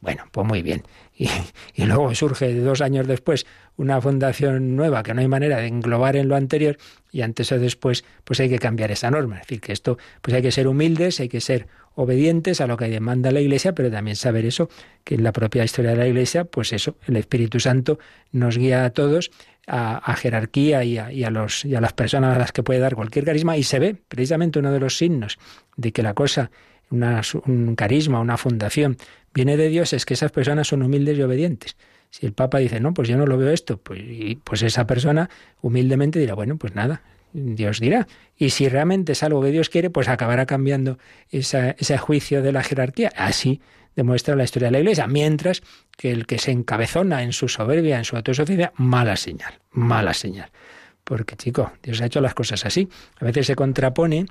Bueno, pues muy bien. Y, y, luego surge dos años después una fundación nueva que no hay manera de englobar en lo anterior y antes o después pues hay que cambiar esa norma. Es decir, que esto pues hay que ser humildes, hay que ser obedientes a lo que demanda la Iglesia, pero también saber eso, que en la propia historia de la Iglesia, pues eso, el Espíritu Santo nos guía a todos a, jerarquía y a, los, y a las personas a las que puede dar cualquier carisma y se ve precisamente uno de los signos de que la cosa, un carisma, una fundación, viene de Dios, es que esas personas son humildes y obedientes. Si el Papa dice, no, pues yo no lo veo esto, pues, pues esa persona humildemente dirá, bueno, pues nada, Dios dirá. Y si realmente es algo que Dios quiere, pues acabará cambiando ese juicio de la jerarquía. Así demuestra la historia de la Iglesia. Mientras que el que se encabezona en su soberbia, en su autosuficiencia, mala señal, mala señal. Porque, chico, Dios ha hecho las cosas así. A veces se contrapone,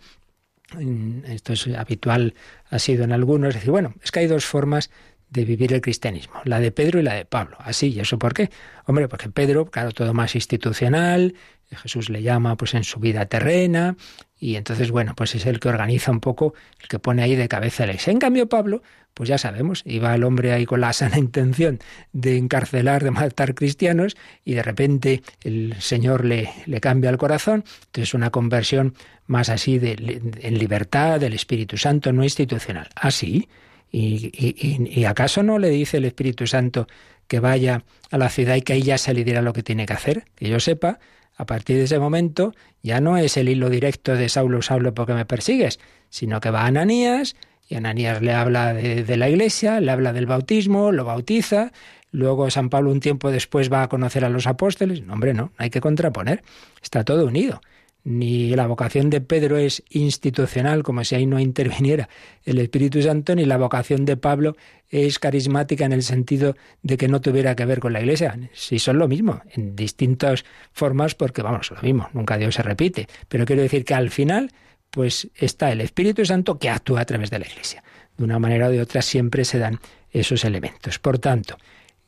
esto es habitual, ha sido en algunos, es decir, bueno, es que hay dos formas de vivir el cristianismo, la de Pedro y la de Pablo. Así, ¿y eso por qué? Hombre, porque Pedro, claro, todo más institucional, Jesús le llama pues en su vida terrena, y entonces, bueno, pues es el que organiza un poco, el que pone ahí de cabeza el En cambio, Pablo, pues ya sabemos, iba el hombre ahí con la sana intención de encarcelar, de matar cristianos, y de repente el Señor le, le cambia el corazón, entonces una conversión más así de, en libertad del Espíritu Santo, no institucional. Así, ¿Ah, ¿Y, acaso no le dice el Espíritu Santo que vaya a la ciudad y que ahí ya se le dirá lo que tiene que hacer? Que yo sepa, a partir de ese momento ya no es el hilo directo de Saulo, Saulo, porque me persigues, sino que va a Ananías y Ananías le habla de, de la iglesia, le habla del bautismo, lo bautiza, luego San Pablo un tiempo después va a conocer a los apóstoles. No, hombre, no, hay que contraponer, está todo unido ni la vocación de Pedro es institucional, como si ahí no interviniera el Espíritu Santo, ni la vocación de Pablo es carismática en el sentido de que no tuviera que ver con la Iglesia. Sí, son lo mismo, en distintas formas, porque vamos, lo mismo, nunca Dios se repite. Pero quiero decir que al final, pues está el Espíritu Santo que actúa a través de la Iglesia. De una manera o de otra siempre se dan esos elementos. Por tanto,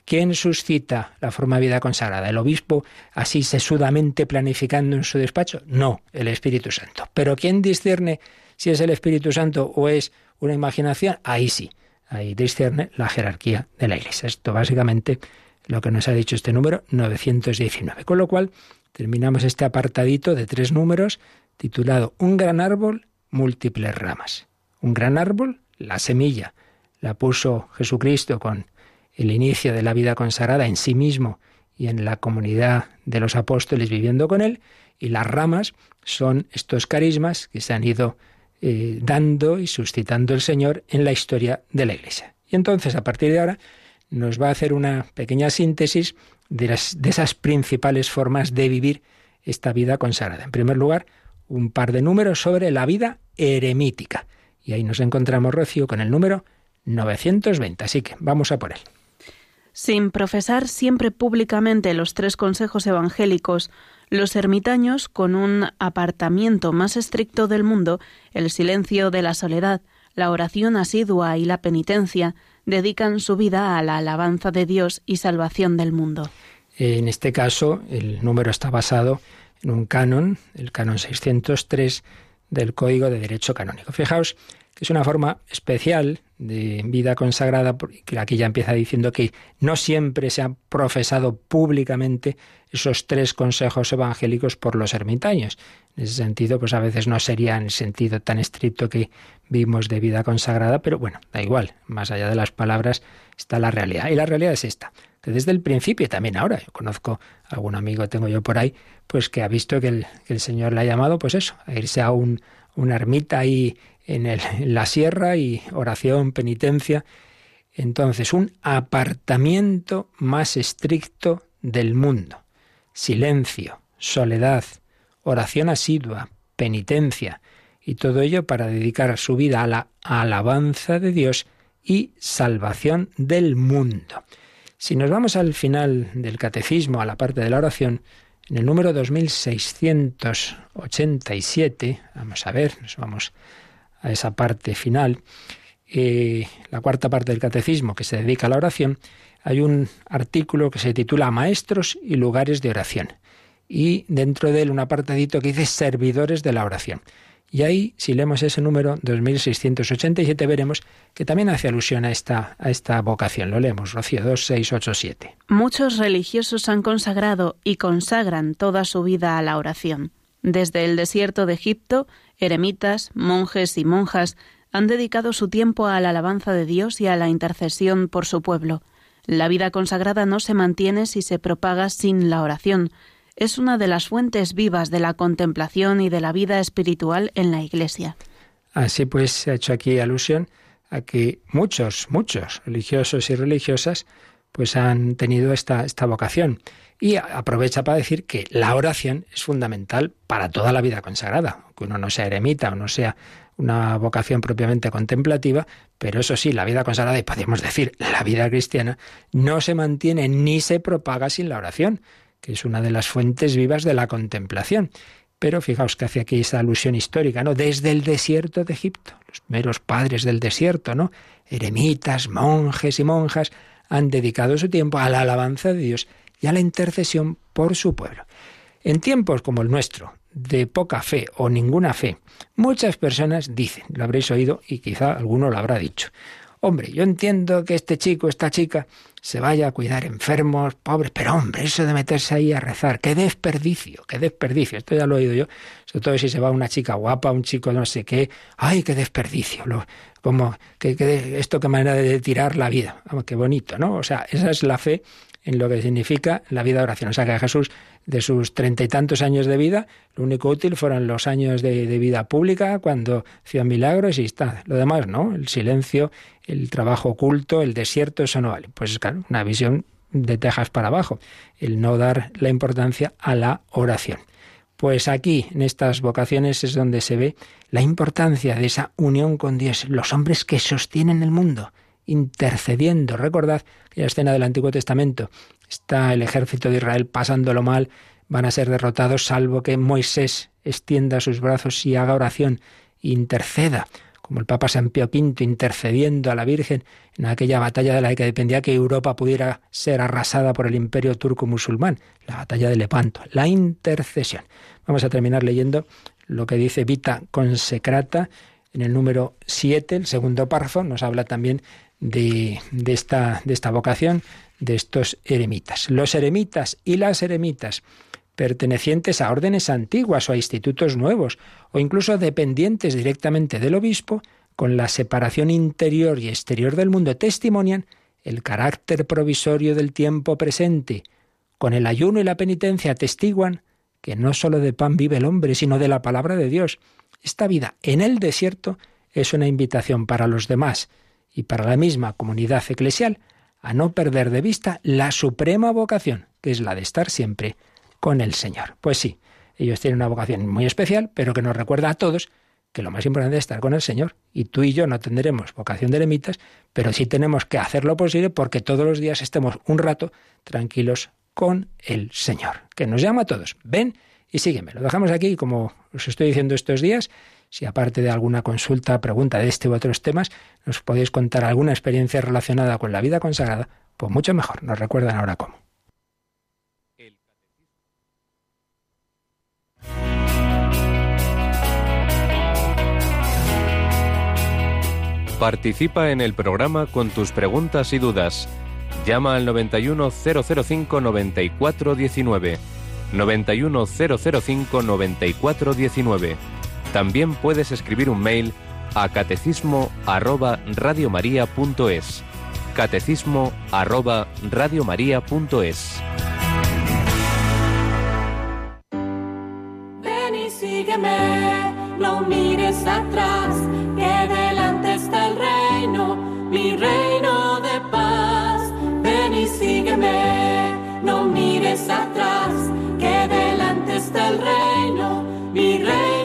¿Quién suscita la forma de vida consagrada? ¿El obispo así sesudamente planificando en su despacho? No, el Espíritu Santo. Pero ¿quién discierne si es el Espíritu Santo o es una imaginación? Ahí sí, ahí discierne la jerarquía de la Iglesia. Esto básicamente lo que nos ha dicho este número 919. Con lo cual terminamos este apartadito de tres números titulado Un gran árbol, múltiples ramas. Un gran árbol, la semilla, la puso Jesucristo con el inicio de la vida consagrada en sí mismo y en la comunidad de los apóstoles viviendo con él, y las ramas son estos carismas que se han ido eh, dando y suscitando el Señor en la historia de la Iglesia. Y entonces, a partir de ahora, nos va a hacer una pequeña síntesis de, las, de esas principales formas de vivir esta vida consagrada. En primer lugar, un par de números sobre la vida eremítica. Y ahí nos encontramos, Rocío, con el número 920. Así que vamos a por él. Sin profesar siempre públicamente los tres consejos evangélicos, los ermitaños, con un apartamiento más estricto del mundo, el silencio de la soledad, la oración asidua y la penitencia, dedican su vida a la alabanza de Dios y salvación del mundo. En este caso, el número está basado en un canon, el canon 603 del Código de Derecho Canónico. Fijaos que es una forma especial de vida consagrada, que aquí ya empieza diciendo que no siempre se han profesado públicamente esos tres consejos evangélicos por los ermitaños. En ese sentido, pues a veces no sería en el sentido tan estricto que vimos de vida consagrada, pero bueno, da igual, más allá de las palabras está la realidad. Y la realidad es esta, que desde el principio y también ahora, yo conozco algún amigo, tengo yo por ahí, pues que ha visto que el, que el Señor le ha llamado, pues eso, a irse a un, una ermita ahí en, la sierra y oración, penitencia. Entonces, un apartamiento más estricto del mundo. Silencio, soledad, oración asidua, penitencia, y todo ello para dedicar su vida a la alabanza de Dios y salvación del mundo. Si nos vamos al final del catecismo, a la parte de la oración, en el número 2687, vamos a ver, nos vamos a esa parte final, eh, la cuarta parte del catecismo que se dedica a la oración, hay un artículo que se titula Maestros y lugares de oración. Y dentro de él un apartadito que dice Servidores de la oración. Y ahí, si leemos ese número 2687, veremos que también hace alusión a esta, a esta vocación. Lo leemos, Rocío 2687. Muchos religiosos han consagrado y consagran toda su vida a la oración. Desde el desierto de Egipto, eremitas, monjes y monjas han dedicado su tiempo a la alabanza de Dios y a la intercesión por su pueblo. La vida consagrada no se mantiene si se propaga sin la oración, es una de las fuentes vivas de la contemplación y de la vida espiritual en la Iglesia. Así pues, se ha hecho aquí alusión a que muchos, muchos religiosos y religiosas pues han tenido esta, esta vocación. Y aprovecha para decir que la oración es fundamental para toda la vida consagrada, que uno no sea eremita o no sea una vocación propiamente contemplativa, pero eso sí, la vida consagrada, y podemos decir la vida cristiana, no se mantiene ni se propaga sin la oración que es una de las fuentes vivas de la contemplación. Pero fijaos que hace aquí esa alusión histórica, ¿no? Desde el desierto de Egipto, los meros padres del desierto, ¿no? Eremitas, monjes y monjas han dedicado su tiempo a la alabanza de Dios y a la intercesión por su pueblo. En tiempos como el nuestro, de poca fe o ninguna fe, muchas personas dicen, lo habréis oído y quizá alguno lo habrá dicho, Hombre, yo entiendo que este chico, esta chica, se vaya a cuidar enfermos, pobres, pero hombre, eso de meterse ahí a rezar, qué desperdicio, qué desperdicio. Esto ya lo he oído yo, sobre todo si se va una chica guapa, un chico no sé qué, ay, qué desperdicio, lo, como esto qué manera de tirar la vida, qué bonito, ¿no? O sea, esa es la fe en lo que significa la vida de oración. O sea, que Jesús, de sus treinta y tantos años de vida, lo único útil fueron los años de, vida pública, cuando hacía milagros y está. Lo demás, ¿no? El silencio, el trabajo oculto, el desierto, eso no vale. Pues claro, una visión de tejas para abajo, el no dar la importancia a la oración. Pues aquí, en estas vocaciones, es donde se ve la importancia de esa unión con Dios, los hombres que sostienen el mundo, intercediendo. Recordad la escena del Antiguo Testamento. Está el ejército de Israel pasándolo mal, van a ser derrotados salvo que Moisés extienda sus brazos y haga oración, interceda, como el Papa San Pío V intercediendo a la Virgen en aquella batalla de la que dependía que Europa pudiera ser arrasada por el imperio turco musulmán, la batalla de Lepanto, la intercesión. Vamos a terminar leyendo lo que dice Vita Consecrata en el número 7, el segundo párrafo, nos habla también de, esta, de esta vocación de estos eremitas. Los eremitas y las eremitas pertenecientes a órdenes antiguas o a institutos nuevos, o incluso dependientes directamente del obispo, con la separación interior y exterior del mundo, testimonian el carácter provisorio del tiempo presente. Con el ayuno y la penitencia atestiguan que no sólo de pan vive el hombre, sino de la palabra de Dios. Esta vida en el desierto es una invitación para los demás y para la misma comunidad eclesial a no perder de vista la suprema vocación, que es la de estar siempre con el Señor. Pues sí, ellos tienen una vocación muy especial, pero que nos recuerda a todos que lo más importante es estar con el Señor. Y tú y yo no tendremos vocación de eremitas, pero sí tenemos que hacer lo posible porque todos los días estemos un rato tranquilos con el Señor, que nos llama a todos. Ven y sígueme. Lo dejamos aquí, como os estoy diciendo estos días, si aparte de alguna consulta, pregunta de este u otros temas, nos podéis contar alguna experiencia relacionada con la vida consagrada, pues mucho mejor. Nos recuerdan ahora cómo. Participa en el programa con tus preguntas y dudas. Llama al 91005 9419. 91005 9419. También puedes escribir un mail a catecismo arroba radiomaria.es. Catecismo arroba radiomaria.es. Ven y sígueme, no mires atrás, que delante está el reino, mi reino de paz. Ven y sígueme, no mires atrás, que delante está el reino, mi reino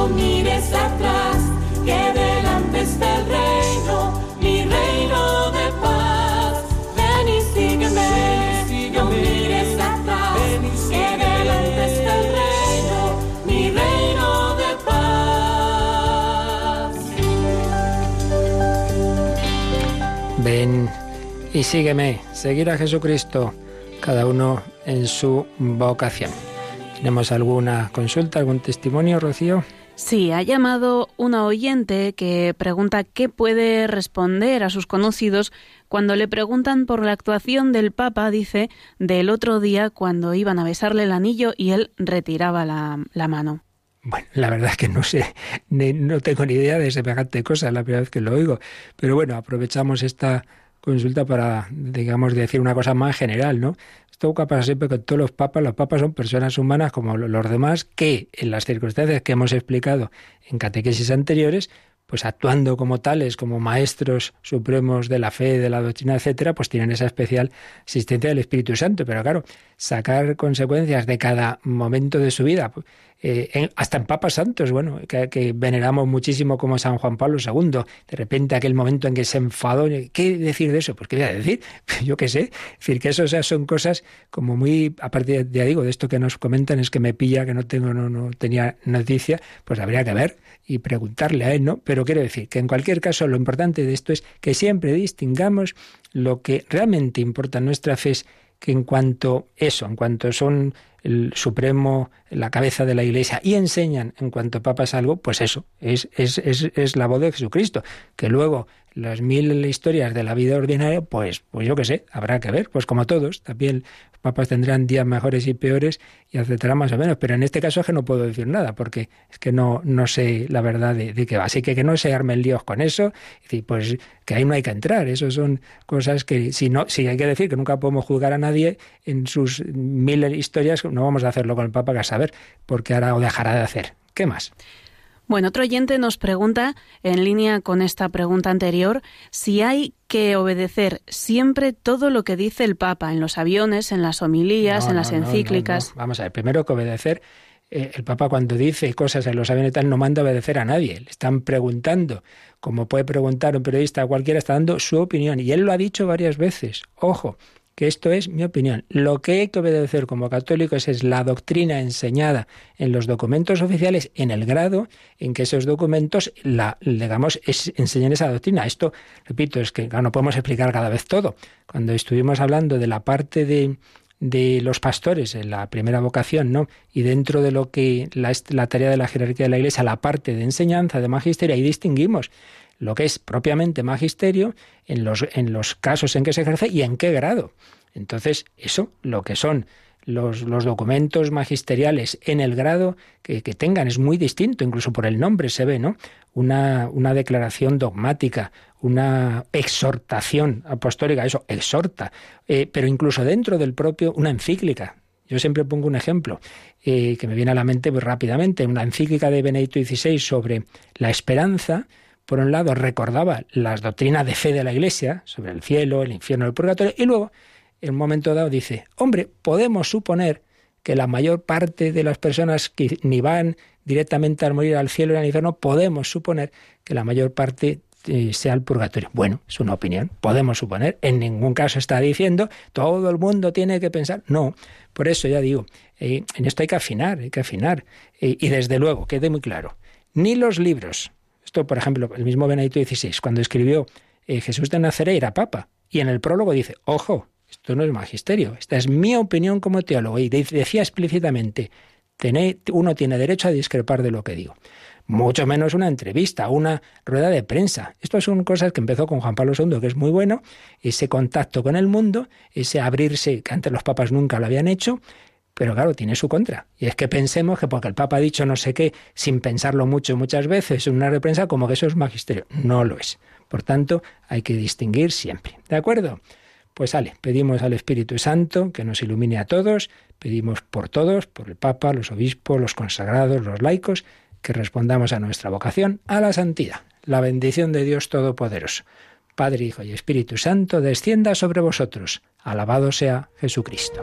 no mires atrás, que delante está el reino, mi reino de paz. Ven y sígueme, no mires atrás, que delante está el reino, mi reino de paz. Ven y sígueme, seguir a Jesucristo, cada uno en su vocación. ¿Tenemos alguna consulta, algún testimonio, Rocío? Sí, ha llamado una oyente que pregunta qué puede responder a sus conocidos cuando le preguntan por la actuación del Papa, dice, del otro día cuando iban a besarle el anillo y él retiraba la, mano. Bueno, la verdad es que no sé, no tengo ni idea de semejante cosa, es la primera vez que lo oigo. Pero bueno, aprovechamos esta consulta para, digamos, decir una cosa más general, ¿no? Que pasa siempre con todos los papas, los papas son personas humanas como lo- los demás que, en las circunstancias que hemos explicado en catequesis anteriores, pues actuando como tales, como maestros supremos de la fe, de la doctrina, etcétera, pues tienen esa especial asistencia del Espíritu Santo. Pero claro, sacar consecuencias de cada momento de su vida, eh, hasta en papas santos, bueno, que, veneramos muchísimo como San Juan Pablo II, de repente aquel momento en que se enfadó, ¿qué decir de eso? Pues qué voy a decir, yo qué sé, es decir, que eso son cosas como muy, aparte ya digo, de esto que nos comentan es que me pilla, que no tengo, no, no tenía noticia, pues habría que ver y preguntarle a él, ¿no? Pero quiero decir que en cualquier caso lo importante de esto es que siempre distingamos lo que realmente importa en nuestra fe que en cuanto eso, en cuanto son el supremo, la cabeza de la iglesia, y enseñan en cuanto papas algo, pues eso, es, es, es, es la voz de Jesucristo. Que luego las mil historias de la vida ordinaria, pues, pues yo qué sé, habrá que ver, pues como todos, también papas tendrán días mejores y peores y aceptarán más o menos. Pero en este caso es que no puedo decir nada, porque es que no, no sé la verdad de, qué va. Así que que no se armen líos con eso, y pues que ahí no hay que entrar. Eso son cosas que si no, si hay que decir que nunca podemos juzgar a nadie en sus mil historias, no vamos a hacerlo con el Papa, que a saber, porque hará o dejará de hacer. ¿Qué más? Bueno, otro oyente nos pregunta, en línea con esta pregunta anterior, si hay que obedecer siempre todo lo que dice el Papa en los aviones, en las homilías, en las encíclicas. Vamos a ver, primero que obedecer eh, el Papa cuando dice cosas en los aviones tal no manda a obedecer a nadie, le están preguntando, como puede preguntar un periodista cualquiera, está dando su opinión y él lo ha dicho varias veces. Ojo, que esto es mi opinión. Lo que hay que obedecer como católicos es la doctrina enseñada en los documentos oficiales en el grado en que esos documentos la, digamos, enseñan esa doctrina. Esto, repito, es que no podemos explicar cada vez todo. Cuando estuvimos hablando de la parte de, de los pastores en la primera vocación, ¿no? Y dentro de lo que la, la tarea de la jerarquía de la Iglesia, la parte de enseñanza, de magisterio, ahí distinguimos lo que es propiamente magisterio en los, en los casos en que se ejerce y en qué grado. Entonces, eso, lo que son los, los, documentos magisteriales en el grado que, que, tengan es muy distinto, incluso por el nombre se ve, ¿no? Una, una declaración dogmática, una exhortación apostólica, eso, exhorta, eh, pero incluso dentro del propio, una encíclica. Yo siempre pongo un ejemplo eh, que me viene a la mente muy rápidamente, una encíclica de Benedicto XVI sobre la esperanza, por un lado, recordaba las doctrinas de fe de la Iglesia sobre el cielo, el infierno, el purgatorio, y luego, en un momento dado, dice, hombre, podemos suponer que la mayor parte de las personas que ni van directamente al morir al cielo y al infierno, podemos suponer que la mayor parte eh, sea el purgatorio. Bueno, es una opinión, podemos suponer. En ningún caso está diciendo todo el mundo tiene que pensar. No, por eso ya digo, eh, en esto hay que afinar, hay que afinar. Eh, y desde luego, quede muy claro, ni los libros esto, por ejemplo, el mismo Benedicto XVI, cuando escribió eh, Jesús de Nazaret era papa, y en el prólogo dice, ojo, esto no es magisterio, esta es mi opinión como teólogo, y decía explícitamente, uno tiene derecho a discrepar de lo que digo. Mucho menos una entrevista, una rueda de prensa. Esto son cosas que empezó con Juan Pablo II, que es muy bueno, ese contacto con el mundo, ese abrirse, que antes los papas nunca lo habían hecho, pero claro, tiene su contra. Y es que pensemos que porque el Papa ha dicho no sé qué, sin pensarlo mucho muchas veces en una reprensa, como que eso es magisterio. No lo es. Por tanto, hay que distinguir siempre. ¿De acuerdo? Pues sale, pedimos al Espíritu Santo que nos ilumine a todos, pedimos por todos, por el Papa, los obispos, los consagrados, los laicos, que respondamos a nuestra vocación, a la santidad. La bendición de Dios Todopoderoso, Padre, Hijo y Espíritu Santo, descienda sobre vosotros. Alabado sea Jesucristo.